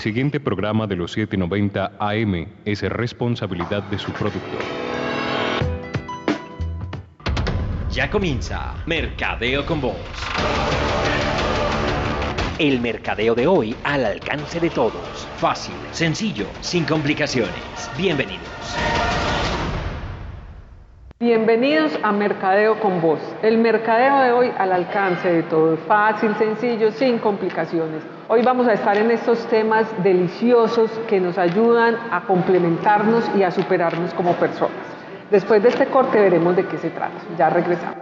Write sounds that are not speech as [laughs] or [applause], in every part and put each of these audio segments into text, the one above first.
Siguiente programa de los 790 AM es responsabilidad de su productor. Ya comienza Mercadeo con Vos. El mercadeo de hoy al alcance de todos. Fácil, sencillo, sin complicaciones. Bienvenidos. Bienvenidos a Mercadeo con Vos. El mercadeo de hoy al alcance de todos. Fácil, sencillo, sin complicaciones. Hoy vamos a estar en estos temas deliciosos que nos ayudan a complementarnos y a superarnos como personas. Después de este corte veremos de qué se trata. Ya regresamos.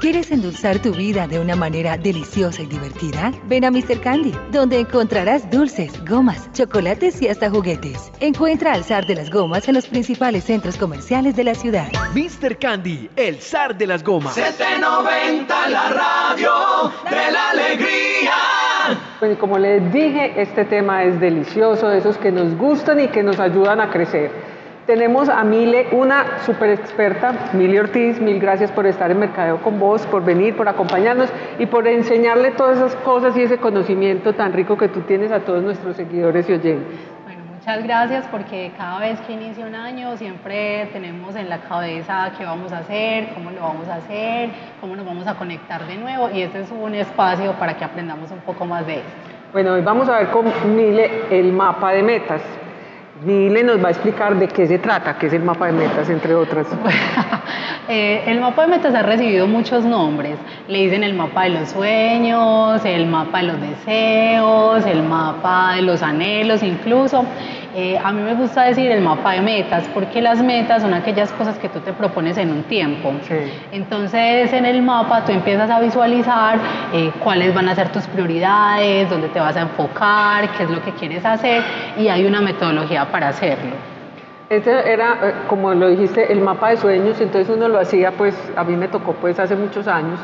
¿Quieres endulzar tu vida de una manera deliciosa y divertida? Ven a Mr. Candy, donde encontrarás dulces, gomas, chocolates y hasta juguetes. Encuentra al zar de las gomas en los principales centros comerciales de la ciudad. Mr. Candy, el zar de las gomas. 790 la radio de la alegría. Bueno, y como les dije, este tema es delicioso, de esos que nos gustan y que nos ayudan a crecer. Tenemos a Mile, una super experta, Mile Ortiz, mil gracias por estar en Mercadeo con vos, por venir, por acompañarnos y por enseñarle todas esas cosas y ese conocimiento tan rico que tú tienes a todos nuestros seguidores y oyentes. Bueno, muchas gracias porque cada vez que inicia un año siempre tenemos en la cabeza qué vamos a hacer, cómo lo vamos a hacer, cómo nos vamos a conectar de nuevo y este es un espacio para que aprendamos un poco más de esto. Bueno, hoy vamos a ver con Mile el mapa de metas. Mile nos va a explicar de qué se trata, qué es el mapa de metas, entre otras. [laughs] Eh, el mapa de metas ha recibido muchos nombres. Le dicen el mapa de los sueños, el mapa de los deseos, el mapa de los anhelos incluso. Eh, a mí me gusta decir el mapa de metas, porque las metas son aquellas cosas que tú te propones en un tiempo. Sí. Entonces en el mapa tú empiezas a visualizar eh, cuáles van a ser tus prioridades, dónde te vas a enfocar, qué es lo que quieres hacer y hay una metodología para hacerlo. Este era, eh, como lo dijiste, el mapa de sueños, entonces uno lo hacía, pues a mí me tocó pues hace muchos años,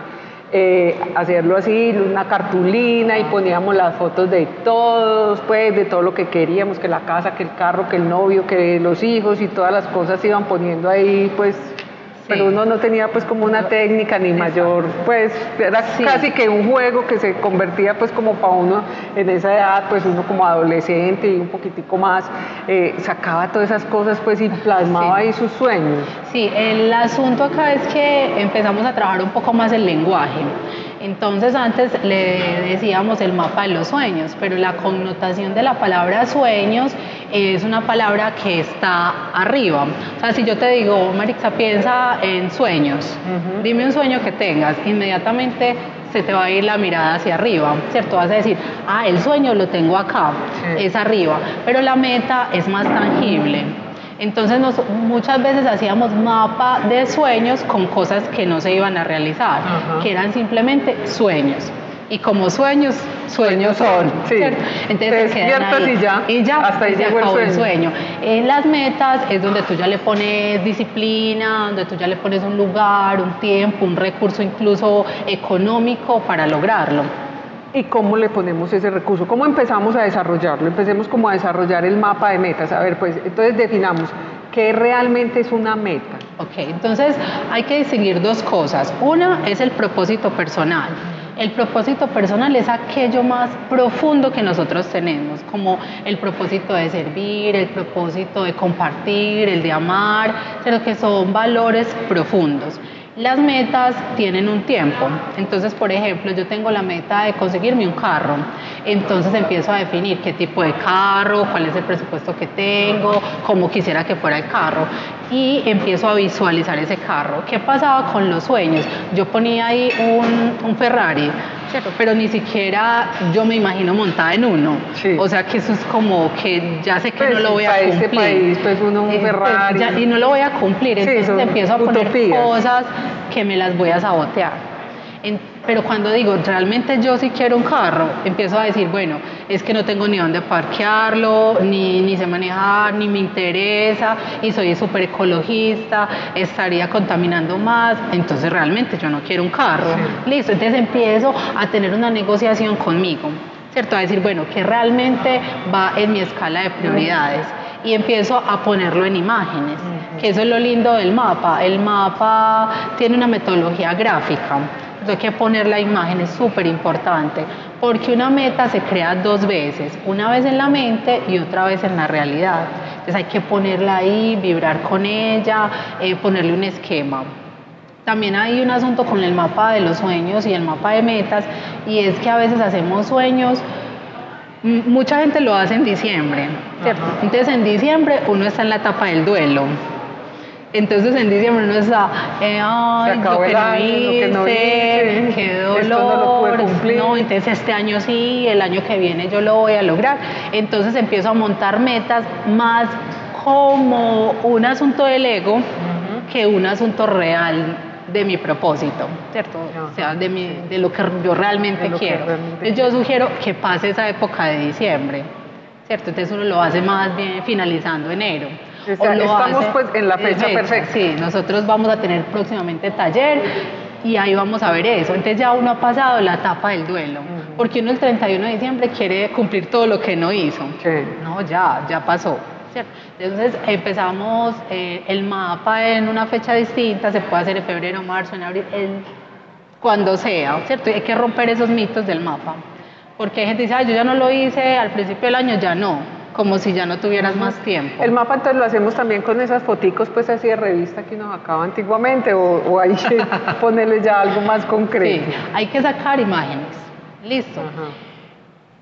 eh, hacerlo así, una cartulina y poníamos las fotos de todos, pues de todo lo que queríamos, que la casa, que el carro, que el novio, que los hijos y todas las cosas se iban poniendo ahí, pues, pero uno no tenía pues como una técnica ni mayor, pues era casi que un juego que se convertía pues como para uno en esa edad, pues uno como adolescente y un poquitico más, eh, sacaba todas esas cosas pues y plasmaba ahí sus sueños. Sí, el asunto acá es que empezamos a trabajar un poco más el lenguaje. Entonces antes le decíamos el mapa de los sueños, pero la connotación de la palabra sueños es una palabra que está arriba. O sea, si yo te digo, Marixa, piensa en sueños, dime un sueño que tengas, inmediatamente se te va a ir la mirada hacia arriba, ¿cierto? Vas a decir, ah, el sueño lo tengo acá, es arriba, pero la meta es más tangible. Entonces nos, muchas veces hacíamos mapa de sueños con cosas que no se iban a realizar, que eran simplemente sueños. Y como sueños, sueños son. Sí. Entonces se quedan despiertas ahí. y ya, Y ya, hasta ahí llegó el acabó sueño. En las metas es donde tú ya le pones disciplina, donde tú ya le pones un lugar, un tiempo, un recurso incluso económico para lograrlo. ¿Y cómo le ponemos ese recurso? ¿Cómo empezamos a desarrollarlo? Empecemos como a desarrollar el mapa de metas. A ver, pues entonces definamos qué realmente es una meta. Ok, entonces hay que distinguir dos cosas. Una es el propósito personal. El propósito personal es aquello más profundo que nosotros tenemos, como el propósito de servir, el propósito de compartir, el de amar, pero que son valores profundos. Las metas tienen un tiempo. Entonces, por ejemplo, yo tengo la meta de conseguirme un carro. Entonces empiezo a definir qué tipo de carro, cuál es el presupuesto que tengo, cómo quisiera que fuera el carro. Y empiezo a visualizar ese carro. ¿Qué pasaba con los sueños? Yo ponía ahí un, un Ferrari, ¿cierto? pero ni siquiera yo me imagino montada en uno. Sí. O sea que eso es como que ya sé que Pues, no lo voy a cumplir. este país, pues, uno un pues, Ferrari. ya- y no lo voy a cumplir. Sí, Entonces son empiezo a poner cosas que me las voy a sabotear. En- pero cuando digo, realmente yo sí quiero un carro, empiezo a decir, bueno, es que no tengo ni dónde parquearlo, ni, ni sé manejar, ni me interesa, y soy súper ecologista, estaría contaminando más, entonces realmente yo no quiero un carro. Listo, entonces empiezo a tener una negociación conmigo, ¿cierto? A decir, bueno, que realmente va en mi escala de prioridades y empiezo a ponerlo en imágenes, que eso es lo lindo del mapa. El mapa tiene una metodología gráfica. Hay que poner la imagen, es súper importante, porque una meta se crea dos veces, una vez en la mente y otra vez en la realidad. Entonces hay que ponerla ahí, vibrar con ella, eh, ponerle un esquema. También hay un asunto con el mapa de los sueños y el mapa de metas, y es que a veces hacemos sueños mucha gente lo hace en diciembre, ¿cierto? Entonces en diciembre uno está en la etapa del duelo. Entonces en diciembre uno está, eh, ay, lo que, no hice, no hice, qué dolor, no, entonces este año sí, el año que viene yo lo voy a lograr. Entonces empiezo a montar metas más como un asunto del ego que un asunto real de mi propósito, ¿cierto? O sea, de, mi, de lo que yo realmente quiero. Entonces yo sugiero que pase esa época de diciembre, ¿cierto? Entonces uno lo hace más bien finalizando enero. Estamos pues en la fecha, perfecta. Sí, nosotros vamos a tener próximamente taller y ahí vamos a ver eso. Entonces ya uno ha pasado la etapa del duelo, porque uno el 31 de diciembre quiere cumplir todo lo que no hizo. No, ya, ya pasó. Entonces empezamos eh, el mapa en una fecha distinta, se puede hacer en febrero, marzo, en abril, cuando sea, ¿cierto? hay que romper esos mitos del mapa. Porque hay gente que dice, yo ya no lo hice al principio del año, ya no, como si ya no tuvieras más tiempo. El mapa entonces lo hacemos también con esas foticos pues así de revista que nos acaba antiguamente o, hay [laughs] que ponerle ya algo más concreto. Sí, hay que sacar imágenes. Listo.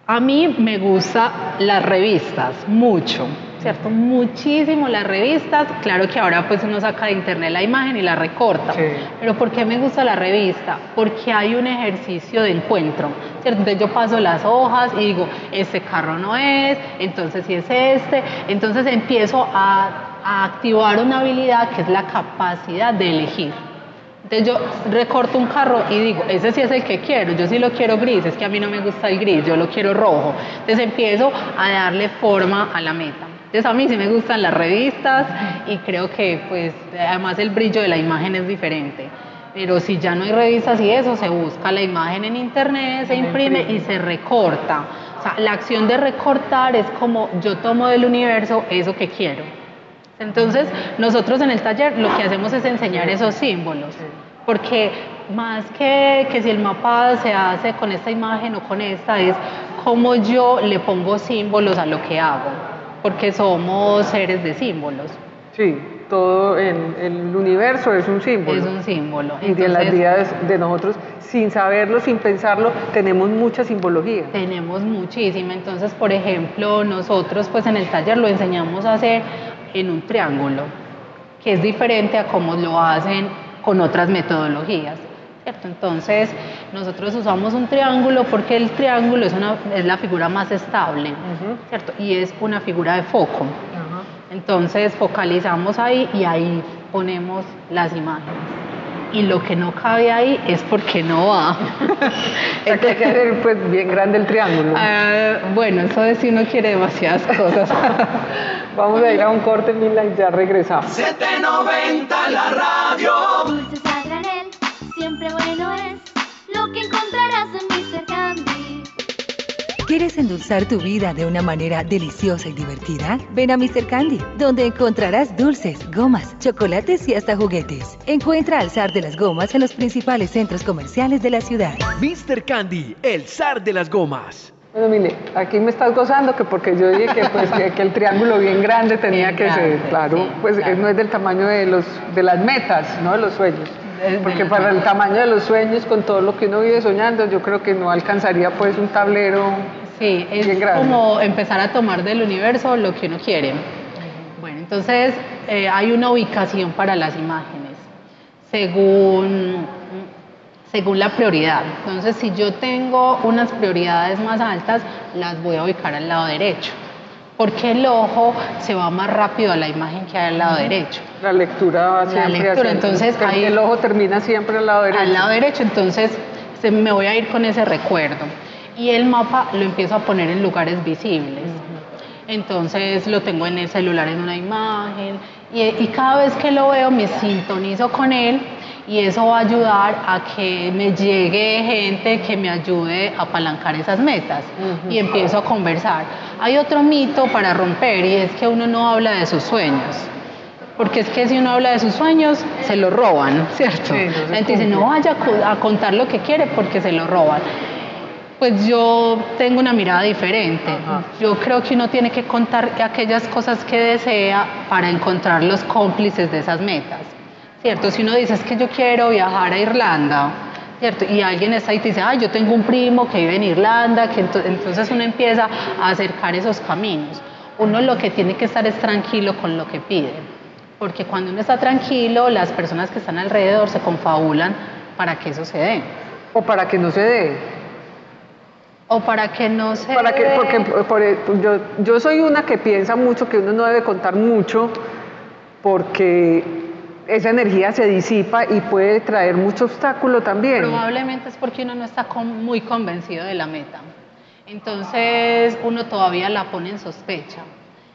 A mí me gustan las revistas, mucho. ¿Cierto? Muchísimo las revistas, claro que ahora pues uno saca de internet la imagen y la recorta, pero ¿por qué me gusta la revista? Porque hay un ejercicio de encuentro, ¿cierto? Entonces yo paso las hojas y digo, este carro no es, entonces sí es este, entonces empiezo a, a activar una habilidad que es la capacidad de elegir. Entonces yo recorto un carro y digo, ese sí es el que quiero, yo sí lo quiero gris, es que a mí no me gusta el gris, yo lo quiero rojo. Entonces empiezo a darle forma a la meta. Entonces a mí sí me gustan las revistas y creo que pues además el brillo de la imagen es diferente. Pero si ya no hay revistas y eso, se busca la imagen en internet, se imprime y se recorta. O sea, la acción de recortar es como yo tomo del universo eso que quiero. Entonces, nosotros en el taller lo que hacemos es enseñar esos símbolos, porque más que, que si el mapa se hace con esta imagen o con esta, es como yo le pongo símbolos a lo que hago porque somos seres de símbolos. Sí, todo el, el universo es un símbolo. Es un símbolo. y de las vidas de nosotros, sin saberlo, sin pensarlo, tenemos mucha simbología. Tenemos muchísima. Entonces, por ejemplo, nosotros pues en el taller lo enseñamos a hacer en un triángulo, que es diferente a cómo lo hacen con otras metodologías. Entonces, nosotros usamos un triángulo porque el triángulo es, una, es la figura más estable, ¿cierto? Y es una figura de foco. Entonces, focalizamos ahí y ahí ponemos las imágenes. Y lo que no cabe ahí es porque no va. [laughs] Hay que hacer pues, bien grande el triángulo. Ah, bueno, eso es si uno quiere demasiadas cosas. [laughs] Vamos a ir a un corte, Mila, y ya regresamos. 790 la radio siempre bueno es lo que encontrarás en Mr. Candy. ¿Quieres endulzar tu vida de una manera deliciosa y divertida? Ven a Mr. Candy, donde encontrarás dulces, gomas, chocolates y hasta juguetes. Encuentra al zar de las gomas en los principales centros comerciales de la ciudad. Mr. Candy, el zar de las gomas. Bueno, mire, aquí me estás gozando que porque yo dije que, pues, que, el triángulo bien grande tenía que ser, claro, pues no es del tamaño de, los, de las metas, no de los sueños. [laughs] Porque para el tamaño de los sueños, con todo lo que uno vive soñando, yo creo que no alcanzaría pues un tablero Sí, es como empezar a tomar del universo lo que uno quiere. Bueno, entonces eh, hay una ubicación para las imágenes según, según la prioridad. Entonces, si yo tengo unas prioridades más altas, las voy a ubicar al lado derecho porque el ojo se va más rápido a la imagen que al lado derecho. La lectura va siempre La lectura, entonces ahí, el ojo termina siempre al lado derecho. Al lado derecho, entonces me voy a ir con ese recuerdo. Y el mapa lo empiezo a poner en lugares visibles. Entonces lo tengo en el celular en una imagen y, y cada vez que lo veo me sintonizo con él y eso va a ayudar a que me llegue gente que me ayude a apalancar esas metas y empiezo a conversar. Hay otro mito para romper y es que uno no habla de sus sueños. Porque es que si uno habla de sus sueños, se lo roban, [laughs] ¿cierto? Sí, no se La gente dice, cumple. no vaya a co- a contar lo que quiere porque se lo roban. Pues yo tengo una mirada diferente. Ajá. Yo creo que uno tiene que contar aquellas cosas que desea para encontrar los cómplices de esas metas. ¿Cierto? Si uno dice, es que yo quiero viajar a Irlanda, ¿cierto? Y alguien está ahí y te dice, ah, yo tengo un primo que vive en Irlanda, que ento- entonces uno empieza a acercar esos caminos. Uno lo que tiene que estar es tranquilo con lo que pide. Porque cuando uno está tranquilo, las personas que están alrededor se confabulan para que eso se dé. O para que no se dé. O para que no se Para que, porque por- e, yo, yo soy una que piensa mucho que uno no debe contar mucho porque esa energía se disipa y puede traer mucho obstáculo también. Probablemente es porque uno no está con- muy convencido de la meta. Entonces uno todavía la pone en sospecha.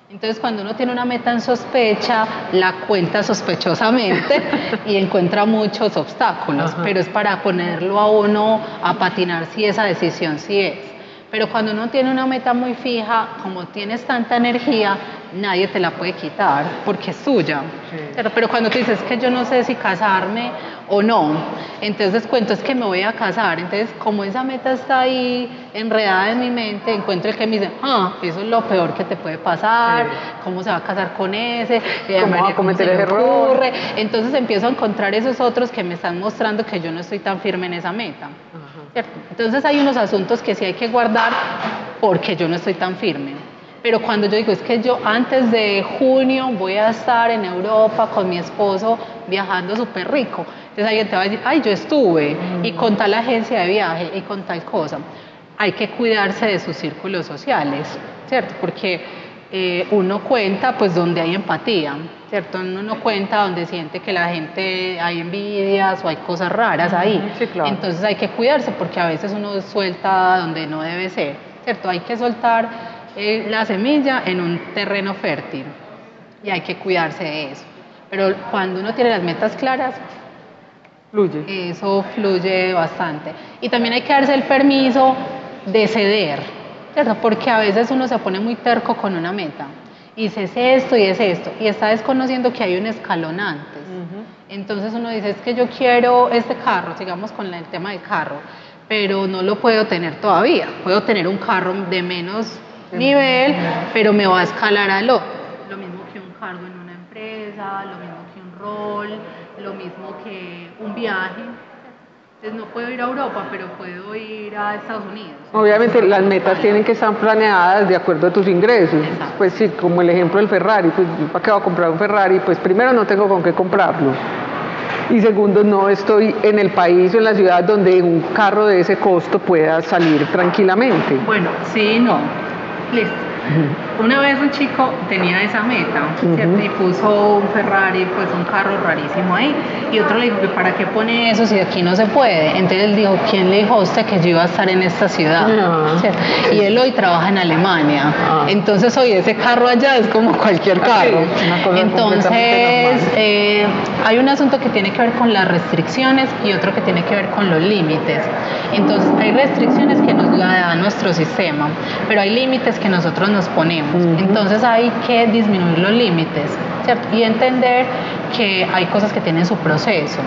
Entonces cuando uno tiene una meta en sospecha, la cuenta sospechosamente y encuentra muchos obstáculos, Ajá. pero es para ponerlo a uno a patinar si esa decisión sí es. Pero cuando uno tiene una meta muy fija, como tienes tanta energía, nadie te la puede quitar porque es tuya. Pero, pero cuando tú dices que yo no sé si casarme o no, entonces cuento es que me voy a casar. Entonces, como esa meta está ahí enredada en mi mente, encuentro el que me dice, ah, eso es lo peor que te puede pasar, Sí. cómo se va a casar con ese, Eh, ¿Cómo va a cometer ese error? ocurre? Entonces empiezo a encontrar esos otros que me están mostrando que yo no estoy tan firme en esa meta. ¿Cierto? Entonces hay unos asuntos que sí hay que guardar porque yo no estoy tan firme. Pero cuando yo digo, es que yo antes de junio voy a estar en Europa con mi esposo viajando súper rico. Entonces alguien te va a decir, ay, yo estuve y con tal agencia de viaje y con tal cosa. Hay que cuidarse de sus círculos sociales, ¿cierto? Porque eh, uno cuenta pues donde hay empatía, ¿cierto? Uno no cuenta donde siente que la gente hay envidias o hay cosas raras ahí. Sí, claro. Entonces hay que cuidarse porque a veces uno suelta donde no debe ser, ¿cierto? Hay que soltar eh, la semilla en un terreno fértil y hay que cuidarse de eso. Pero cuando uno tiene las metas claras, Fluye. eso fluye bastante. Y también hay que darse el permiso de ceder, ¿cierto? Porque a veces uno se pone muy terco con una meta es esto y es esto y está desconociendo que hay un escalón antes. Entonces uno dice es que yo quiero este carro, sigamos con el tema del carro, pero no lo puedo tener todavía. Puedo tener un carro de menos nivel, pero me va a escalar al otro. Lo mismo que un cargo en una empresa, lo mismo que un rol, lo mismo que un viaje. Entonces no puedo ir a Europa, pero puedo ir a Estados Unidos. Obviamente las metas tienen que estar planeadas de acuerdo a tus ingresos. Exacto. Pues sí, como el ejemplo del Ferrari, pues para qué voy a comprar un Ferrari, pues primero no tengo con qué comprarlo. Y segundo, no estoy en el país o en la ciudad donde un carro de ese costo pueda salir tranquilamente. Bueno, sí y no. Listo. Una vez un chico tenía esa meta, ¿cierto? Ujú. Y puso un Ferrari, pues un carro rarísimo ahí. Y otro le dijo que para qué pone eso si aquí no se puede. Entonces él dijo, ¿quién le dijo a usted que yo iba a estar en esta ciudad? Ah. ¿Cierto? Y él hoy trabaja en Alemania. Ah. Entonces hoy ese carro allá es como cualquier Ah, sí, carro. una cosa Entonces eh, hay un asunto que tiene que ver con las restricciones y otro que tiene que ver con los límites. Entonces hay restricciones que nos la da nuestro sistema, pero hay límites que nosotros nos ponemos. Entonces hay que disminuir los límites, ¿cierto? Y entender que hay cosas que tienen su proceso.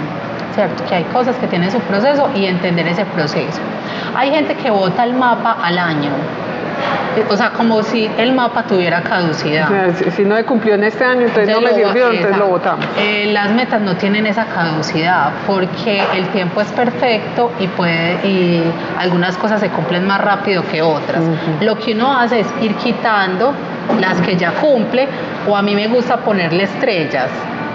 ¿Cierto? Que hay cosas que tienen su proceso y entender ese proceso. Hay gente que vota el mapa al año, o sea, como si el mapa tuviera caducidad. O sea, si- no he cumplido en este año, entonces no me sirvió, entonces lo votamos. Eh, las metas no tienen esa caducidad porque el tiempo es perfecto y puede y algunas cosas se cumplen más rápido que otras. Ujú. Lo que uno hace es ir quitando las que ya cumple o a mí me gusta ponerle estrellas.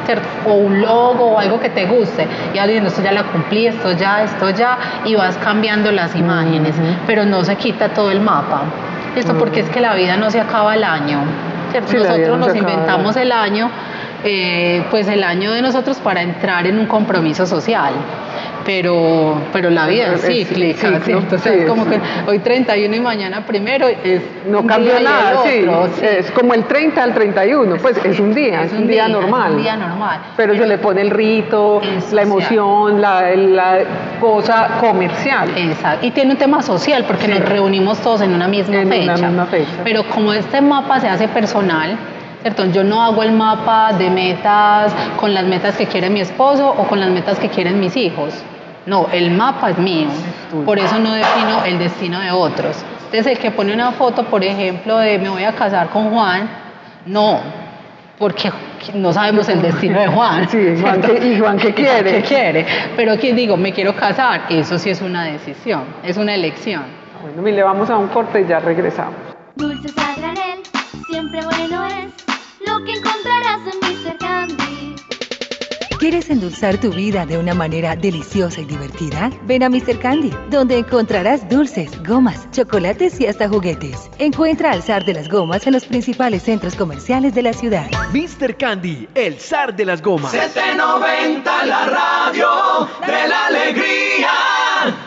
¿cierto? O un logo o algo que te guste. Y alguien, esto ya la cumplí, esto ya, esto ya, y vas cambiando las imágenes, Ujú. pero no se quita todo el mapa. Esto porque es que la vida no se acaba al año. Nosotros nos inventamos el año, eh, pues el año de nosotros para entrar en un compromiso social. Pero, pero la vida es Es- es cíclica, sea, sí, es como es- que hoy 31 y mañana primero es No el nada, sí. Es como el 30 al 31, pues es un día, es, un día, normal. Es un día normal. Pero, se le pone el rito, Es la emoción, la, la cosa comercial. Exacto. Y tiene un tema social porque nos reunimos todos en una misma En una fecha. misma fecha. Pero como este mapa se hace personal, ¿cierto? Yo no hago el mapa de metas con las metas que quiere mi esposo o con las metas que quieren mis hijos. No, el mapa es mío. Por eso no defino el destino de otros. Entonces, el que pone una foto, por ejemplo, de me voy a casar con Juan, no, porque no sabemos el destino de Juan. Sí, Juan. ¿qué- y Juan qué [laughs] ¿Y quiere? ¿Qué quiere? Pero que digo, me quiero casar, eso sí es una decisión, es una elección. Bueno, mire, vamos a un corte y ya regresamos. Dulces a granel, siempre bueno es lo que encontrarás en Mr. Candy. ¿Quieres endulzar tu vida de una manera deliciosa y divertida? Ven a Mr. Candy, donde encontrarás dulces, gomas, chocolates y hasta juguetes. Encuentra al zar de las gomas en los principales centros comerciales de la ciudad. Mr. Candy, el zar de las gomas. 790 la radio de la alegría.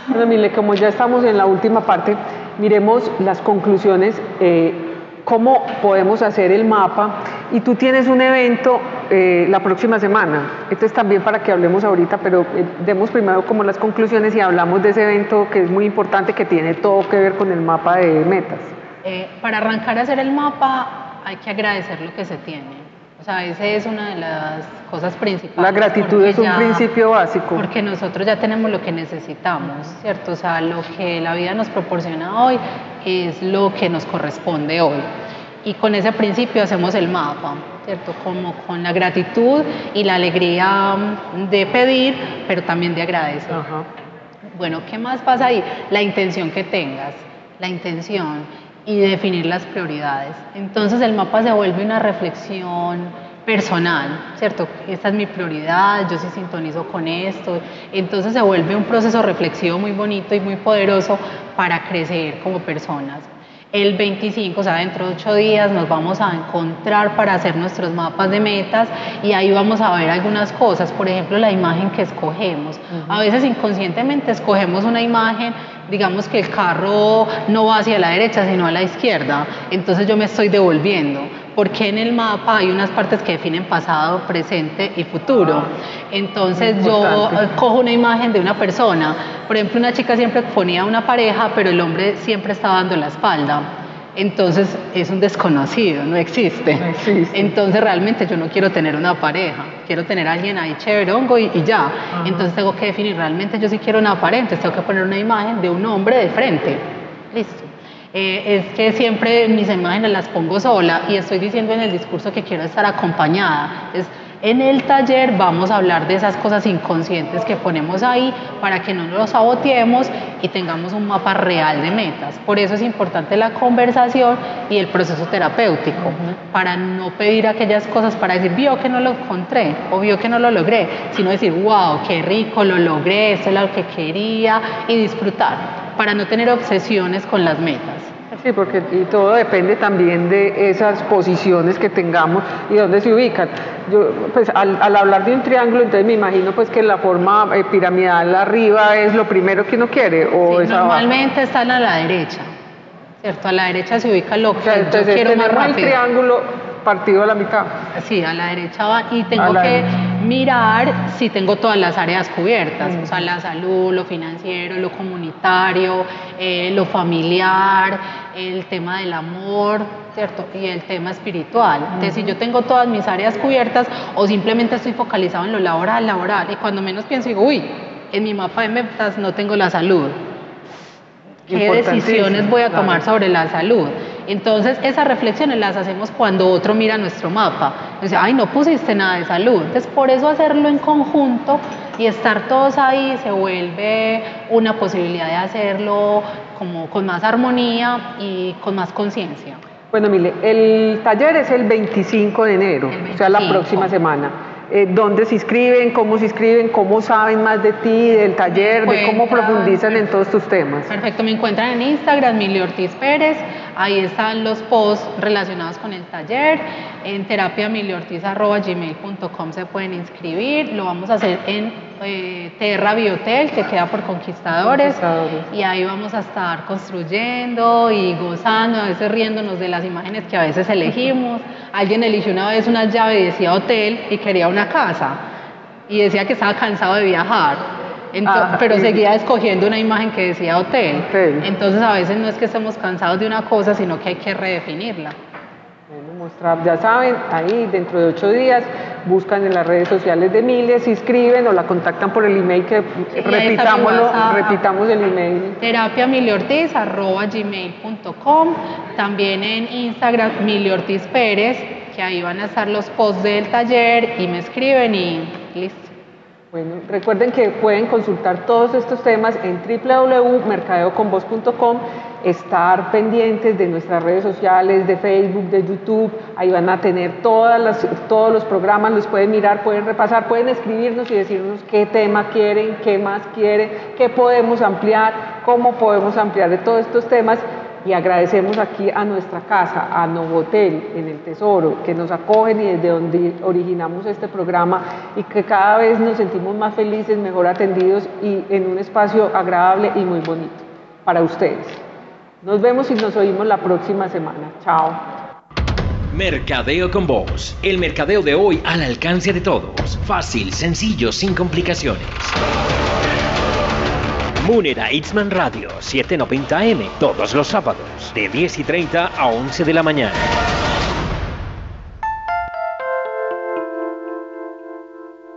Bueno, mire, como ya estamos en la última parte, miremos las conclusiones, eh, cómo podemos hacer el mapa. Y tú tienes un evento eh, la próxima semana. Esto es también para que hablemos ahorita, pero eh, demos primero como las conclusiones y hablamos de ese evento que es muy importante, que tiene todo que ver con el mapa de metas. Eh, para arrancar a hacer el mapa hay que agradecer lo que se tiene. O sea, esa es una de las cosas principales. La gratitud es un ya- principio básico. Porque nosotros ya tenemos lo que necesitamos, ¿cierto? O sea, lo que la vida nos proporciona hoy es lo que nos corresponde hoy. Y con ese principio hacemos el mapa, ¿cierto? Como con la gratitud y la alegría de pedir, pero también de agradecer. Ajá. Bueno, ¿qué más pasa ahí? La intención que tengas, la intención y definir las prioridades. Entonces el mapa se vuelve una reflexión personal, ¿cierto? Esta es mi prioridad, yo sí sintonizo con esto. Entonces se vuelve un proceso reflexivo muy bonito y muy poderoso para crecer como personas. El 25, o sea, dentro de ocho días nos vamos a encontrar para hacer nuestros mapas de metas y ahí vamos a ver algunas cosas, por ejemplo, la imagen que escogemos. A veces inconscientemente escogemos una imagen, digamos que el carro no va hacia la derecha, sino a la izquierda, entonces yo me estoy devolviendo, porque en el mapa hay unas partes que definen pasado, presente y futuro. Entonces yo eh, cojo una imagen de una persona, por ejemplo, una chica siempre ponía una pareja, pero el hombre siempre estaba dando la espalda. Entonces es un desconocido, no existe. No existe. Entonces realmente yo no quiero tener una pareja, quiero tener a alguien ahí chéverongo y, y ya. Entonces tengo que definir, realmente yo sí quiero una pareja, entonces tengo que poner una imagen de un hombre de frente. Listo. Eh, es que siempre mis imágenes las pongo sola y estoy diciendo en el discurso que quiero estar acompañada. Es, en el taller vamos a hablar de esas cosas inconscientes que ponemos ahí para que no nos saboteemos y tengamos un mapa real de metas. Por eso es importante la conversación y el proceso terapéutico, para no pedir aquellas cosas para decir, vio que no lo encontré o vio que no lo logré, sino decir, wow, qué rico, lo logré, esto es lo que quería y disfrutar, para no tener obsesiones con las metas. Sí, porque y todo depende también de esas posiciones que tengamos y dónde se ubican. Yo, pues al, al hablar de un triángulo, entonces me imagino pues que la forma eh, piramidal arriba es lo primero que uno quiere o Sí, es abajo. normalmente están a la derecha, ¿cierto? A la derecha se ubica lo que O sea, yo entonces quiero más tenemos el rápido. triángulo partido a la mitad. Sí, a la derecha va y tengo que derecha. mirar si tengo todas las áreas cubiertas, Mm. o sea, la salud, lo financiero, lo comunitario, eh, lo familiar, el tema del amor, ¿cierto? Y el tema espiritual. Entonces, si yo tengo todas mis áreas cubiertas o simplemente estoy focalizado en lo laboral, laboral, y cuando menos pienso digo, uy, en mi mapa de metas no tengo la salud. ¿Qué decisiones voy a claro. tomar sobre la salud? Entonces, esas reflexiones las hacemos cuando otro mira nuestro mapa. Dice, ay, no pusiste nada de salud. Entonces, por eso hacerlo en conjunto y estar todos ahí se vuelve una posibilidad de hacerlo como con más armonía y con más conciencia. Bueno, mire, el taller es el 25 de enero, o sea, la 25. próxima semana. Eh, ¿Dónde se inscriben? ¿Cómo se inscriben? ¿Cómo saben más de ti, del taller? ¿De cómo profundizan en todos tus temas? Perfecto, me encuentran en Instagram, Mili Ortiz Pérez, ahí están los posts relacionados con el taller, en terapiamiliortiz.gmail.com se pueden inscribir, lo vamos a hacer en eh, Terra Biotel, que queda por Conquistadores, Conquistadores. y ahí vamos a estar construyendo y gozando, a veces riéndonos de las imágenes que a veces elegimos. Alguien eligió una vez una llave y decía hotel y quería una casa, y decía que estaba cansado de viajar. Ah, pero sí. seguía escogiendo una imagen que decía hotel. Hotel. Entonces a veces no es que estemos cansados de una cosa, sino que hay que redefinirla. Bueno, nuestra, ya saben, ahí dentro de ocho días buscan en las redes sociales de Miles, se inscriben o la contactan por el email que repitámoslo, repitamos el email. Terapia gmail.com, también en Instagram Mili Ortiz Pérez, que ahí van a estar los posts del taller y me escriben y listo. Bueno, recuerden que pueden consultar todos estos temas en www.mercadeoconvoz.com, estar pendientes de nuestras redes sociales, de Facebook, de YouTube, ahí van a tener todas las, todos los programas, los pueden mirar, pueden repasar, pueden escribirnos y decirnos qué tema quieren, qué más quieren, qué podemos ampliar, cómo podemos ampliar de todos estos temas y agradecemos aquí a nuestra casa, a Novotel, en el Tesoro, que nos acogen y desde donde originamos este programa y que cada vez nos sentimos más felices, mejor atendidos y en un espacio agradable y muy bonito para ustedes. Nos vemos y nos oímos la próxima semana. Chao. Mercadeo con vos. El mercadeo de hoy al alcance de todos. Fácil, sencillo, sin complicaciones. Munera Itzman Radio 790M todos los sábados de 10 y 30 a 11 de la mañana.